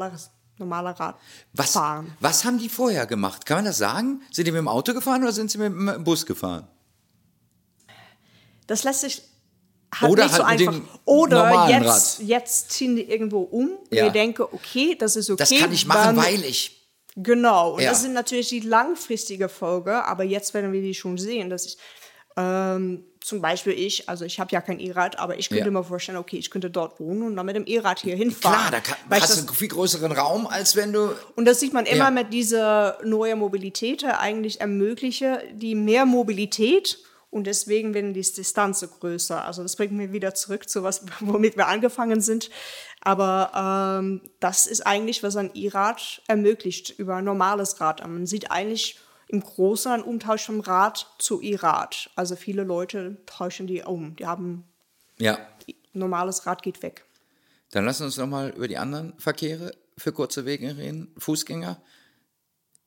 normaler Rad was. Was haben die vorher gemacht? Kann man das sagen? Sind die mit dem Auto gefahren oder sind sie mit dem Bus gefahren? Das lässt sich halt oder nicht halt so einfach. Oder jetzt, jetzt ziehen die irgendwo um. Ja. Ich denke, okay, das ist okay. Das kann ich machen, weil ich. Genau. Und ja. das sind natürlich die langfristige Folge. Aber jetzt werden wir die schon sehen, dass ich ähm, zum Beispiel ich, also ich habe ja kein E-Rad, aber ich könnte ja. mir vorstellen, okay, ich könnte dort wohnen und dann mit dem E-Rad hier hinfahren. Klar, da kann, hast du einen viel größeren Raum, als wenn du... Und das sieht man immer ja. mit dieser neuen Mobilität, eigentlich ermögliche die mehr Mobilität und deswegen werden die Distanzen größer. Also das bringt mich wieder zurück zu was, womit wir angefangen sind. Aber ähm, das ist eigentlich, was ein E-Rad ermöglicht über ein normales Rad. Man sieht eigentlich im Großen ein Umtausch vom Rad zu E-Rad. Also viele Leute tauschen die um. Die haben ja. normales Rad geht weg. Dann lassen wir uns nochmal über die anderen Verkehre für kurze Wege reden. Fußgänger.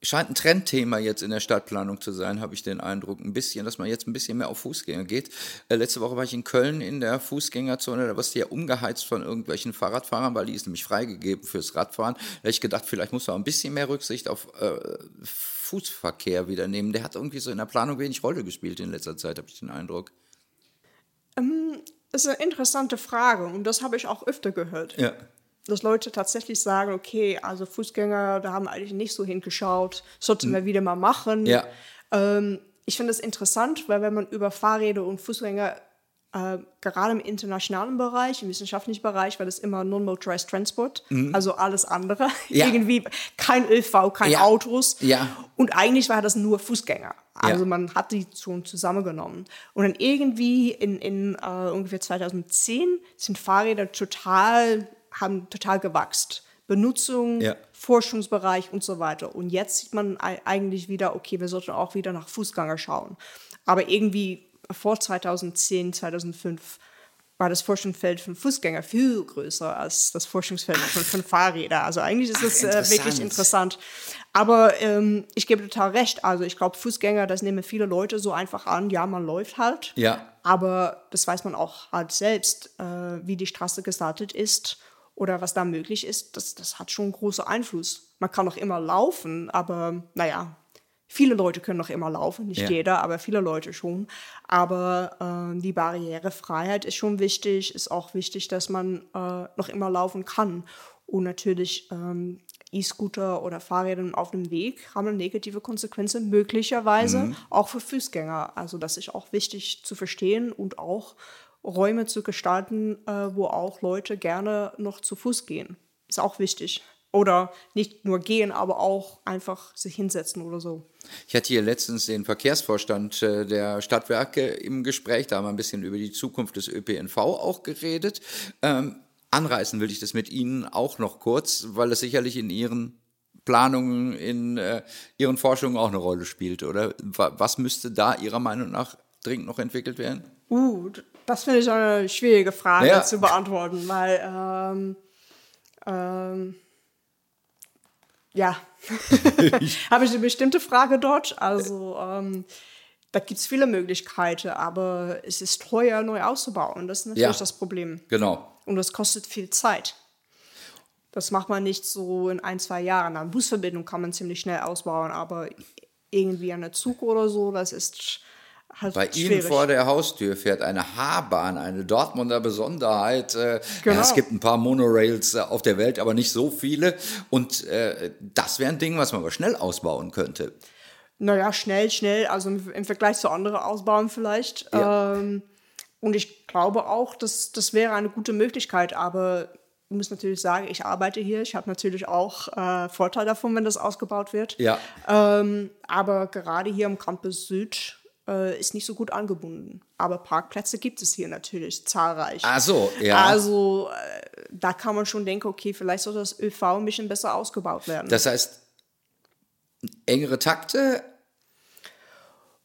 Scheint ein Trendthema jetzt in der Stadtplanung zu sein, habe ich den Eindruck. Ein bisschen, dass man jetzt ein bisschen mehr auf Fußgänger geht. Äh, letzte Woche war ich in Köln in der Fußgängerzone, da war es ja umgeheizt von irgendwelchen Fahrradfahrern, weil die ist nämlich freigegeben fürs Radfahren. Da habe ich gedacht, vielleicht muss man ein bisschen mehr Rücksicht auf äh, Fußverkehr wieder nehmen. Der hat irgendwie so in der Planung wenig Rolle gespielt in letzter Zeit, habe ich den Eindruck. Ähm, das ist eine interessante Frage und das habe ich auch öfter gehört. Ja. Dass Leute tatsächlich sagen, okay, also Fußgänger, da haben eigentlich nicht so hingeschaut, sollten hm. wir wieder mal machen. Ja. Ähm, ich finde das interessant, weil wenn man über Fahrräder und Fußgänger äh, gerade im internationalen Bereich, im wissenschaftlichen Bereich, war das immer Non-Motorized Transport, mhm. also alles andere. Ja. Irgendwie kein ÖV, kein ja. Autos. Ja. Und eigentlich war das nur Fußgänger. Also man hat die schon zusammengenommen. Und dann irgendwie in, in uh, ungefähr 2010 sind Fahrräder total, haben total gewachsen. Benutzung. Forschungsbereich und so weiter. Und jetzt sieht man eigentlich wieder, okay, wir sollten auch wieder nach Fußgänger schauen. Aber irgendwie vor 2010, 2005 war das Forschungsfeld von Fußgänger viel größer als das Forschungsfeld von, von Fahrrädern. Also eigentlich ist es äh, wirklich interessant. Aber ähm, ich gebe total recht. Also ich glaube, Fußgänger, das nehmen viele Leute so einfach an. Ja, man läuft halt. Ja. Aber das weiß man auch halt selbst, äh, wie die Straße gestaltet ist oder was da möglich ist. Das, das hat schon großen Einfluss. Man kann auch immer laufen, aber naja, Viele Leute können noch immer laufen, nicht ja. jeder, aber viele Leute schon. Aber äh, die Barrierefreiheit ist schon wichtig. Ist auch wichtig, dass man äh, noch immer laufen kann. Und natürlich ähm, E-Scooter oder Fahrräder auf dem Weg haben negative Konsequenzen, möglicherweise mhm. auch für Fußgänger. Also das ist auch wichtig zu verstehen und auch Räume zu gestalten, äh, wo auch Leute gerne noch zu Fuß gehen. Ist auch wichtig. Oder nicht nur gehen, aber auch einfach sich hinsetzen oder so. Ich hatte hier letztens den Verkehrsvorstand äh, der Stadtwerke im Gespräch, da haben wir ein bisschen über die Zukunft des ÖPNV auch geredet. Ähm, anreißen will ich das mit Ihnen auch noch kurz, weil es sicherlich in Ihren Planungen, in äh, Ihren Forschungen auch eine Rolle spielt, oder? Was müsste da Ihrer Meinung nach dringend noch entwickelt werden? Uh, das finde ich eine schwierige Frage ja. zu beantworten, weil ähm, ähm, ja, habe ich eine bestimmte Frage dort. Also ähm, da gibt es viele Möglichkeiten, aber es ist teuer, neu auszubauen. Das ist natürlich ja, das Problem. Genau. Und das kostet viel Zeit. Das macht man nicht so in ein, zwei Jahren. Eine Busverbindung kann man ziemlich schnell ausbauen, aber irgendwie eine Zug oder so, das ist halt Bei schwierig. Ihnen vor der Haustür fährt eine H-Bahn, eine Dortmunder Besonderheit. Äh, genau. Ja, es gibt ein paar Monorails äh, auf der Welt, aber nicht so viele. Und äh, das wäre ein Ding, was man aber schnell ausbauen könnte. Naja, schnell, schnell, also im Vergleich zu anderen Ausbauen vielleicht. Ja. Ähm, und ich glaube auch, dass das wäre eine gute Möglichkeit, aber ich muss natürlich sagen, ich arbeite hier. Ich habe natürlich auch äh, Vorteile davon, wenn das ausgebaut wird. Ja. Ähm, aber gerade hier am Campus Süd äh, ist nicht so gut angebunden. Aber Parkplätze gibt es hier natürlich zahlreich. Ach so, ja. Also äh, da kann man schon denken, okay, vielleicht soll das ÖV ein bisschen besser ausgebaut werden. Das heißt, engere Takte,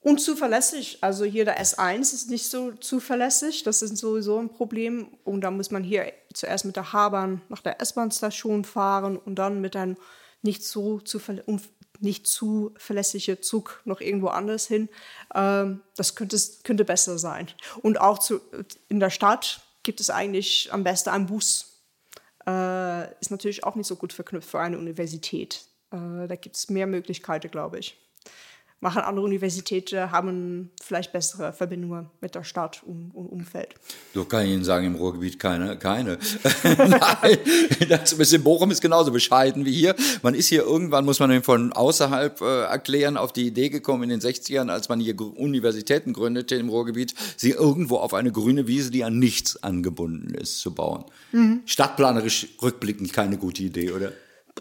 unzuverlässig. Also hier der S1 ist nicht so zuverlässig. Das ist sowieso ein Problem. Und da muss man hier zuerst mit der H-Bahn nach der S-Bahn-Station fahren und dann mit einem nicht so nicht zuverlässige Zug noch irgendwo anders hin. Ähm, das könnte, könnte besser sein. Und auch zu, in der Stadt gibt es eigentlich am besten einen Bus. Äh, ist natürlich auch nicht so gut verknüpft für eine Universität. Äh, da gibt es mehr Möglichkeiten, glaube ich machen andere Universitäten, haben vielleicht bessere Verbindungen mit der Stadt und, und Umfeld. So kann ich Ihnen sagen, im Ruhrgebiet keine. keine. Nein, das bisschen Bochum ist genauso bescheiden wie hier. Man ist hier irgendwann, muss man von außerhalb äh, erklären, auf die Idee gekommen in den 60ern, als man hier Universitäten gründete im Ruhrgebiet, sie irgendwo auf eine grüne Wiese, die an nichts angebunden ist, zu bauen. Mhm. Stadtplanerisch rückblickend keine gute Idee, oder?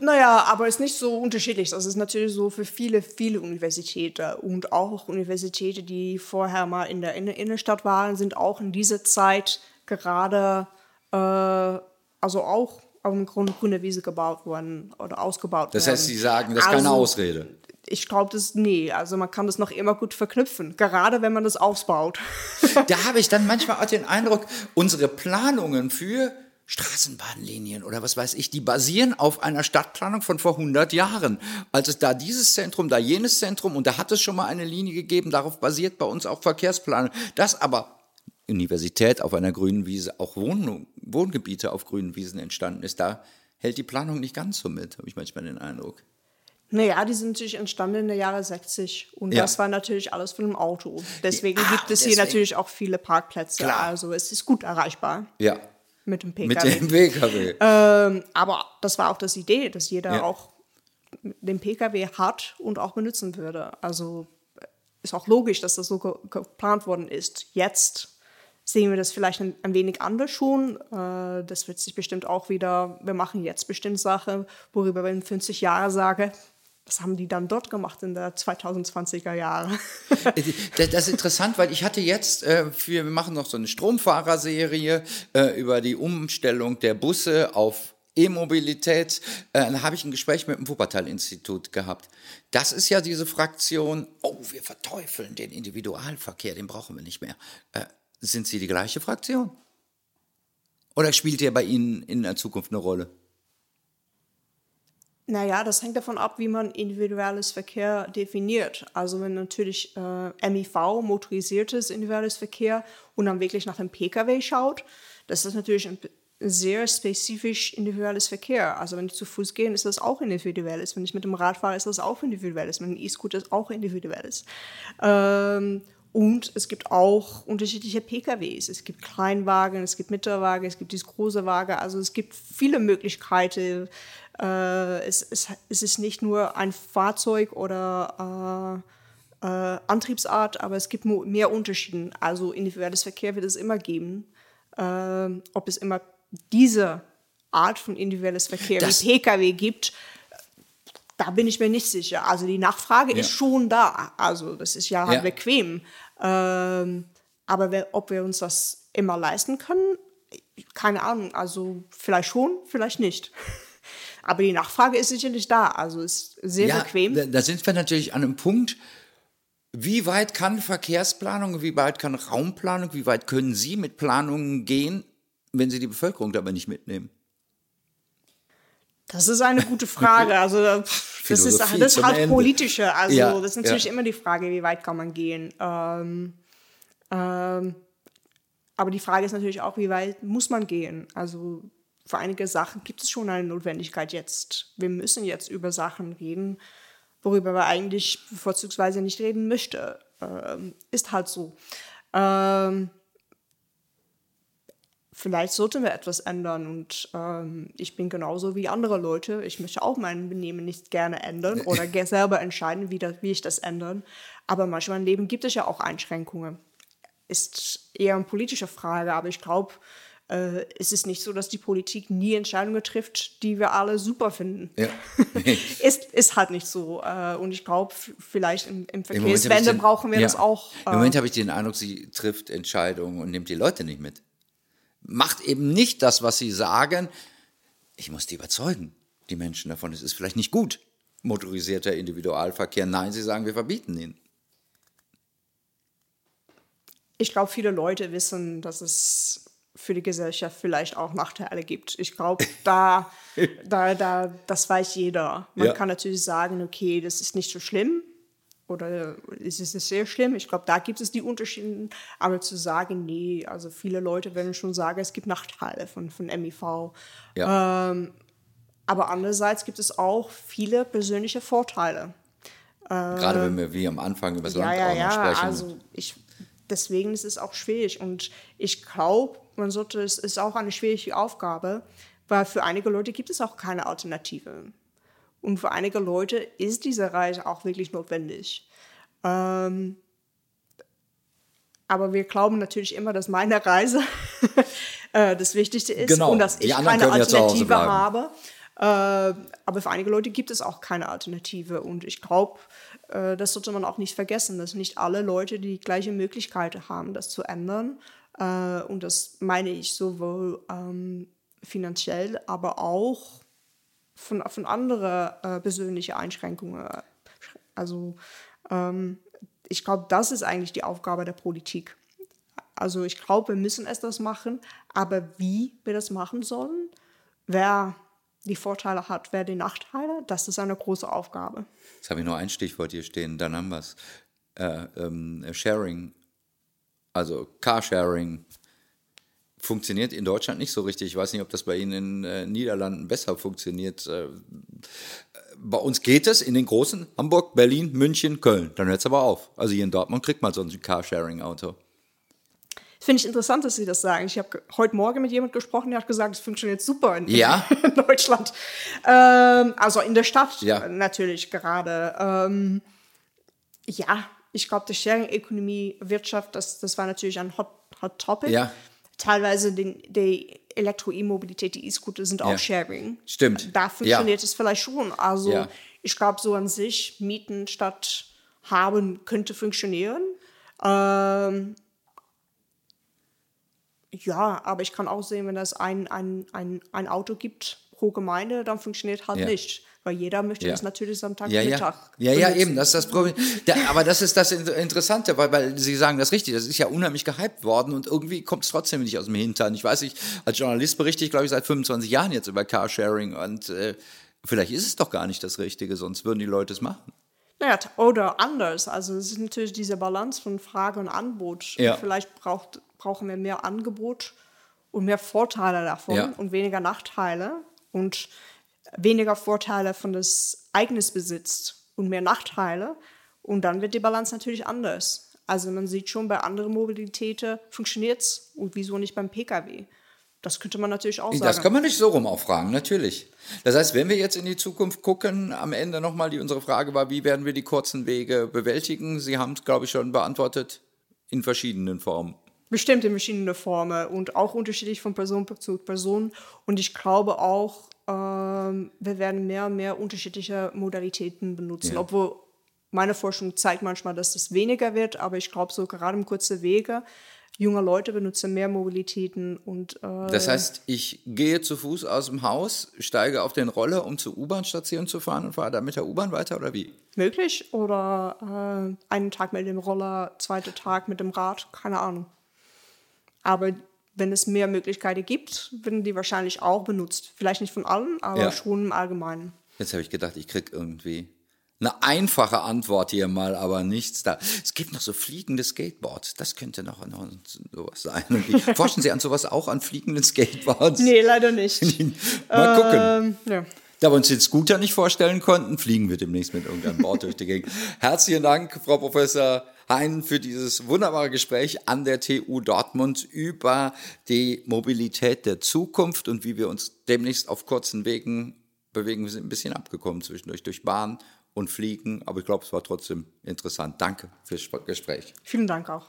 Naja, aber es ist nicht so unterschiedlich. Das ist natürlich so für viele, viele Universitäten und auch Universitäten, die vorher mal in der Innenstadt waren, sind auch in dieser Zeit gerade, äh, also auch auf dem Grund grüne Wiese gebaut worden oder ausgebaut das worden. Das heißt, Sie sagen, das ist also, keine Ausrede. Ich glaube, das nee. Also man kann das noch immer gut verknüpfen, gerade wenn man das ausbaut. da habe ich dann manchmal auch den Eindruck, unsere Planungen für Straßenbahnlinien oder was weiß ich, die basieren auf einer Stadtplanung von vor 100 Jahren. Als es da dieses Zentrum, da jenes Zentrum und da hat es schon mal eine Linie gegeben, darauf basiert bei uns auch Verkehrsplanung. Das aber Universität auf einer grünen Wiese, auch Wohn Wohngebiete auf grünen Wiesen entstanden ist, da hält die Planung nicht ganz so mit, habe ich manchmal den Eindruck. Naja, die sind natürlich entstanden in den Jahren 60 und ja. das war natürlich alles von einem Auto. Deswegen ah, gibt es deswegen. hier natürlich auch viele Parkplätze. Klar. Also es ist gut erreichbar. Ja, mit dem PKW. Mit dem PKW. Ähm, aber das war auch das Idee, dass jeder ja. auch den PKW hat und auch benutzen würde. Also ist auch logisch, dass das so geplant worden ist. Jetzt sehen wir das vielleicht ein, ein wenig anders schon. Äh, das wird sich bestimmt auch wieder, wir machen jetzt bestimmt Sachen, worüber wir in 50 Jahren sagen, was haben die dann dort gemacht in der 2020er Jahre? das ist interessant, weil ich hatte jetzt, äh, wir machen noch so eine Stromfahrerserie äh, über die Umstellung der Busse auf E-Mobilität. Äh, da habe ich ein Gespräch mit dem Wuppertal-Institut gehabt. Das ist ja diese Fraktion, oh, wir verteufeln den Individualverkehr, den brauchen wir nicht mehr. Äh, sind Sie die gleiche Fraktion? Oder spielt der bei Ihnen in der Zukunft eine Rolle? Naja, das hängt davon ab, wie man individuelles Verkehr definiert. Also wenn natürlich äh, MIV, motorisiertes individuelles Verkehr, und dann wirklich nach dem Pkw schaut, das ist natürlich ein sehr spezifisch individuelles Verkehr. Also wenn ich zu Fuß gehe, ist das auch individuelles. Wenn ich mit dem Rad fahre, ist das auch individuelles. Wenn ein E-Scooter ist auch individuelles. Ähm, und es gibt auch unterschiedliche PKWs. Es gibt Kleinwagen, es gibt Mittelwagen, es gibt diese große Wagen. Also es gibt viele Möglichkeiten. Äh, es, es, es, ist nicht nur ein Fahrzeug oder äh, äh, Antriebsart, aber es gibt mehr Unterschiede. Also individuelles Verkehr wird es immer geben. Ähm, ob es immer diese Art von individuelles Verkehr das wie Pkw gibt, da bin ich mir nicht sicher. Also die Nachfrage ja. ist schon da. Also das ist ja halt ja. bequem. Ähm, aber wer, ob wir uns das immer leisten können, keine Ahnung. Also vielleicht schon, vielleicht nicht. Aber die Nachfrage ist sicherlich da. Also ist sehr ja, bequem. Da, da sind wir natürlich an einem Punkt, wie weit kann Verkehrsplanung, wie weit kann Raumplanung, wie weit können Sie mit Planungen gehen, wenn Sie die Bevölkerung dabei nicht mitnehmen? Das ist eine gute Frage. Also das ist, das halt politische. Also ja, das ist natürlich ja. immer die Frage, wie weit kann man gehen. Ähm, ähm, aber die Frage ist natürlich auch, wie weit muss man gehen? Also für einige Sachen gibt es schon eine Notwendigkeit jetzt. Wir müssen jetzt über Sachen reden, worüber wir eigentlich vorzugsweise nicht reden möchten. Ähm, ist halt so. Ähm, vielleicht sollten wir etwas ändern und ähm, ich bin genauso wie andere Leute. Ich möchte auch mein Benehmen nicht gerne ändern oder selber entscheiden, wie, das, wie ich das ändern. Aber manchmal im Leben gibt es ja auch Einschränkungen. Ist eher eine politische Frage, aber ich glaube, äh, es ist nicht so, dass die Politik nie Entscheidungen trifft, die wir alle super finden. Ja. ist, ist halt nicht so. Äh, und ich glaube, vielleicht im, im Verkehrswende brauchen wir ja. das auch. Äh, Im Moment habe ich den Eindruck, sie trifft Entscheidungen und nimmt die Leute nicht mit macht eben nicht das, was sie sagen. Ich muss die überzeugen, die Menschen davon. Es ist vielleicht nicht gut, motorisierter Individualverkehr. Nein, sie sagen, wir verbieten ihn. Ich glaube, viele Leute wissen, dass es für die Gesellschaft vielleicht auch Nachteile gibt. Ich glaube, da, da, da, das weiß jeder. Man ja. kann natürlich sagen, okay, das ist nicht so schlimm, oder ist es sehr schlimm? Ich glaube, da gibt es die Unterschiede. Aber zu sagen, nee, also viele Leute werden schon sagen, es gibt Nachteile von, von MIV. Ja. Ähm, aber andererseits gibt es auch viele persönliche Vorteile. Gerade wenn wir wie am Anfang über das ja, Land ja, ja, sprechen. Also ich, deswegen ist es auch schwierig. Und ich glaube, man sollte, es ist auch eine schwierige Aufgabe, weil für einige Leute gibt es auch keine Alternative. Und für einige Leute ist diese Reise auch wirklich notwendig. Ähm, aber wir glauben natürlich immer, dass meine Reise äh, das Wichtigste ist genau. und dass ich keine Alternative habe. Äh, aber für einige Leute gibt es auch keine Alternative. Und ich glaube, äh, das sollte man auch nicht vergessen, dass nicht alle Leute die gleiche Möglichkeit haben, das zu ändern. Äh, und das meine ich sowohl ähm, finanziell, aber auch von, von anderen äh, persönlichen Einschränkungen. Also ähm, ich glaube, das ist eigentlich die Aufgabe der Politik. Also ich glaube, wir müssen es das machen, aber wie wir das machen sollen, wer die Vorteile hat, wer die Nachteile, das ist eine große Aufgabe. Jetzt habe ich nur ein Stichwort hier stehen, dann haben wir es. Äh, ähm, Sharing, also Carsharing, funktioniert in Deutschland nicht so richtig. Ich weiß nicht, ob das bei Ihnen in äh, Niederlanden besser funktioniert. Äh, bei uns geht es in den großen Hamburg, Berlin, München, Köln. Dann hört es aber auf. Also hier in Dortmund kriegt man so ein Carsharing-Auto. Finde ich interessant, dass Sie das sagen. Ich habe heute Morgen mit jemandem gesprochen, der hat gesagt, es funktioniert super in, ja? in Deutschland. Ähm, also in der Stadt ja. natürlich gerade. Ähm, ja, ich glaube, die Sharing-Ökonomie, Wirtschaft, das, das war natürlich ein Hot, Hot Topic. Ja teilweise den, die Elektro-E-Mobilität, die E-Scooter sind auch ja. Sharing. Stimmt. Da funktioniert ja. es vielleicht schon. Also ja. ich glaube, so an sich mieten statt haben könnte funktionieren. Ähm, ja, aber ich kann auch sehen, wenn es ein, ein, ein, ein Auto gibt pro Gemeinde, dann funktioniert halt nicht. Weil jeder möchte ja. das natürlich am Tag ja, Mittag. Ja, ja, ja, eben, das ist das Problem. Da, aber das ist das Interessante, weil, weil Sie sagen das richtig, das ist ja unheimlich gehypt worden und irgendwie kommt es trotzdem nicht aus dem Hintern. Ich weiß nicht, als Journalist berichte ich, glaube ich, seit 25 Jahren jetzt über Carsharing und äh, vielleicht ist es doch gar nicht das Richtige, sonst würden die Leute es machen. Naja, oder anders. Also es ist natürlich diese Balance von Frage und Angebot. Ja. Vielleicht braucht, brauchen wir mehr Angebot und mehr Vorteile davon ja. und weniger Nachteile und weniger Vorteile von des eigenes besitzt und mehr Nachteile. Und dann wird die Balance natürlich anders. Also man sieht schon, bei anderen Mobilitäten funktioniert es und wieso nicht beim Pkw. Das könnte man natürlich auch sagen. Das kann man nicht so rum auch fragen, natürlich. Das heißt, wenn wir jetzt in die Zukunft gucken, am Ende nochmal, die unsere Frage war, wie werden wir die kurzen Wege bewältigen? Sie haben es, glaube ich, schon beantwortet, in verschiedenen Formen. Bestimmt in verschiedenen Formen und auch unterschiedlich von Person zu Person. Und ich glaube auch, ähm, wir werden mehr und mehr unterschiedliche Modalitäten benutzen, ja. obwohl meine Forschung zeigt manchmal, dass das weniger wird, aber ich glaube so gerade im kurzen Wege junge Leute benutzen mehr Mobilitäten und äh Das heißt, ich gehe zu Fuß aus dem Haus, steige auf den Roller, um zur U-Bahn-Station zu fahren und fahre dann mit der U-Bahn weiter oder wie? Möglich oder äh, einen Tag mit dem Roller, zweiter Tag mit dem Rad, keine Ahnung. Aber wenn es mehr Möglichkeiten gibt, werden die wahrscheinlich auch benutzt. Vielleicht nicht von allen, aber ja. schon im Allgemeinen. Jetzt habe ich gedacht, ich kriege irgendwie eine einfache Antwort hier mal, aber nichts da. Es gibt noch so fliegende Skateboards. Das könnte noch, noch sowas sein. forschen Sie an sowas auch, an fliegenden Skateboards? Nee, leider nicht. mal gucken. Ähm, ja. Da wir uns den Scooter nicht vorstellen konnten, fliegen wir demnächst mit irgendeinem Board durch die Gegend. Herzlichen Dank, Frau Professor Hein, für dieses wunderbare Gespräch an der TU Dortmund über die Mobilität der Zukunft und wie wir uns demnächst auf kurzen Wegen bewegen. Wir sind ein bisschen abgekommen zwischendurch durch Bahn und Fliegen. Aber ich glaube, es war trotzdem interessant. Danke fürs Gespräch. Vielen Dank auch.